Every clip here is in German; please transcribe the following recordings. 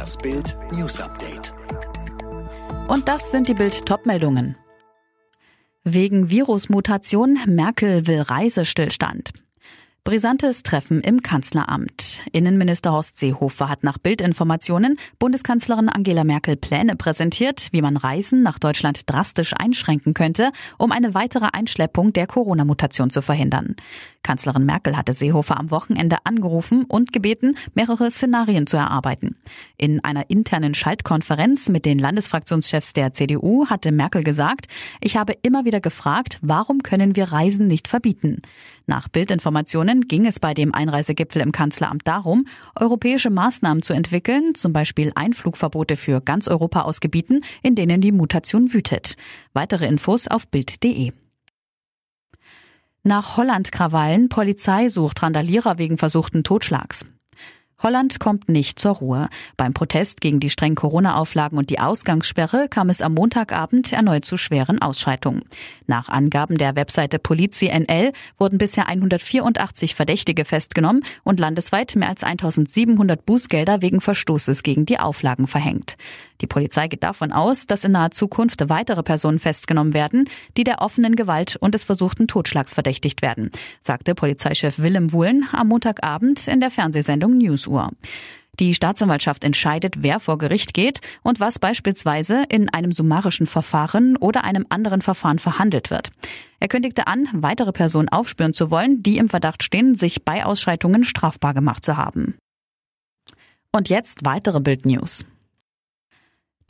Das Bild News Update. Und das sind die Bild Topmeldungen. Wegen Virusmutation Merkel will Reisestillstand. Brisantes Treffen im Kanzleramt. Innenminister Horst Seehofer hat nach Bildinformationen Bundeskanzlerin Angela Merkel Pläne präsentiert, wie man Reisen nach Deutschland drastisch einschränken könnte, um eine weitere Einschleppung der Corona-Mutation zu verhindern. Kanzlerin Merkel hatte Seehofer am Wochenende angerufen und gebeten, mehrere Szenarien zu erarbeiten. In einer internen Schaltkonferenz mit den Landesfraktionschefs der CDU hatte Merkel gesagt, ich habe immer wieder gefragt, warum können wir Reisen nicht verbieten? Nach Bildinformationen ging es bei dem Einreisegipfel im Kanzleramt darum, europäische Maßnahmen zu entwickeln, zum Beispiel Einflugverbote für ganz Europa aus Gebieten, in denen die Mutation wütet. Weitere Infos auf Bild.de. Nach Holland-Krawallen, Polizei sucht Randalierer wegen versuchten Totschlags. Holland kommt nicht zur Ruhe. Beim Protest gegen die strengen Corona-Auflagen und die Ausgangssperre kam es am Montagabend erneut zu schweren Ausschreitungen. Nach Angaben der Webseite Polizi NL wurden bisher 184 Verdächtige festgenommen und landesweit mehr als 1700 Bußgelder wegen Verstoßes gegen die Auflagen verhängt. Die Polizei geht davon aus, dass in naher Zukunft weitere Personen festgenommen werden, die der offenen Gewalt und des versuchten Totschlags verdächtigt werden, sagte Polizeichef Willem Wuhlen am Montagabend in der Fernsehsendung Newsuhr. Die Staatsanwaltschaft entscheidet, wer vor Gericht geht und was beispielsweise in einem summarischen Verfahren oder einem anderen Verfahren verhandelt wird. Er kündigte an, weitere Personen aufspüren zu wollen, die im Verdacht stehen, sich bei Ausschreitungen strafbar gemacht zu haben. Und jetzt weitere Bildnews.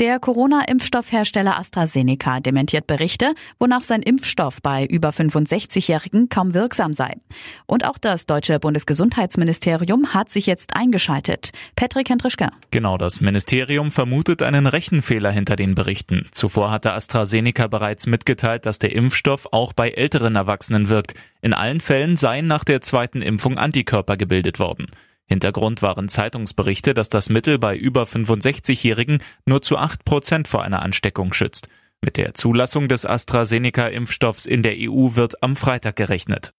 Der Corona-Impfstoffhersteller AstraZeneca dementiert Berichte, wonach sein Impfstoff bei über 65-Jährigen kaum wirksam sei. Und auch das deutsche Bundesgesundheitsministerium hat sich jetzt eingeschaltet. Patrick Hendrischke. Genau, das Ministerium vermutet einen Rechenfehler hinter den Berichten. Zuvor hatte AstraZeneca bereits mitgeteilt, dass der Impfstoff auch bei älteren Erwachsenen wirkt. In allen Fällen seien nach der zweiten Impfung Antikörper gebildet worden. Hintergrund waren Zeitungsberichte, dass das Mittel bei über 65-Jährigen nur zu 8 Prozent vor einer Ansteckung schützt. Mit der Zulassung des AstraZeneca-Impfstoffs in der EU wird am Freitag gerechnet.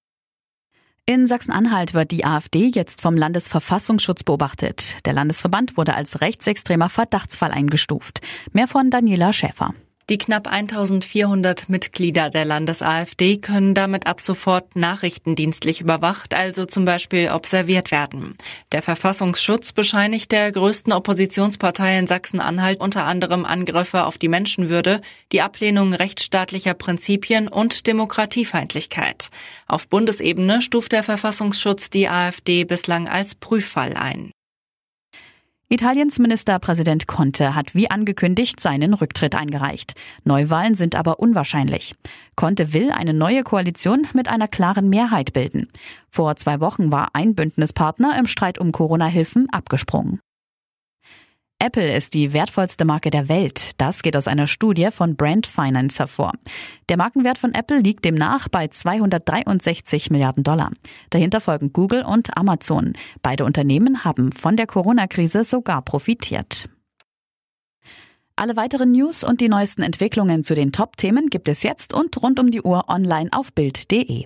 In Sachsen-Anhalt wird die AfD jetzt vom Landesverfassungsschutz beobachtet. Der Landesverband wurde als rechtsextremer Verdachtsfall eingestuft. Mehr von Daniela Schäfer. Die knapp 1400 Mitglieder der Landes-AfD können damit ab sofort nachrichtendienstlich überwacht, also zum Beispiel observiert werden. Der Verfassungsschutz bescheinigt der größten Oppositionspartei in Sachsen-Anhalt unter anderem Angriffe auf die Menschenwürde, die Ablehnung rechtsstaatlicher Prinzipien und Demokratiefeindlichkeit. Auf Bundesebene stuft der Verfassungsschutz die AfD bislang als Prüffall ein. Italiens Ministerpräsident Conte hat wie angekündigt seinen Rücktritt eingereicht. Neuwahlen sind aber unwahrscheinlich. Conte will eine neue Koalition mit einer klaren Mehrheit bilden. Vor zwei Wochen war ein Bündnispartner im Streit um Corona-Hilfen abgesprungen. Apple ist die wertvollste Marke der Welt. Das geht aus einer Studie von Brand Finance hervor. Der Markenwert von Apple liegt demnach bei 263 Milliarden Dollar. Dahinter folgen Google und Amazon. Beide Unternehmen haben von der Corona-Krise sogar profitiert. Alle weiteren News und die neuesten Entwicklungen zu den Top-Themen gibt es jetzt und rund um die Uhr online auf Bild.de.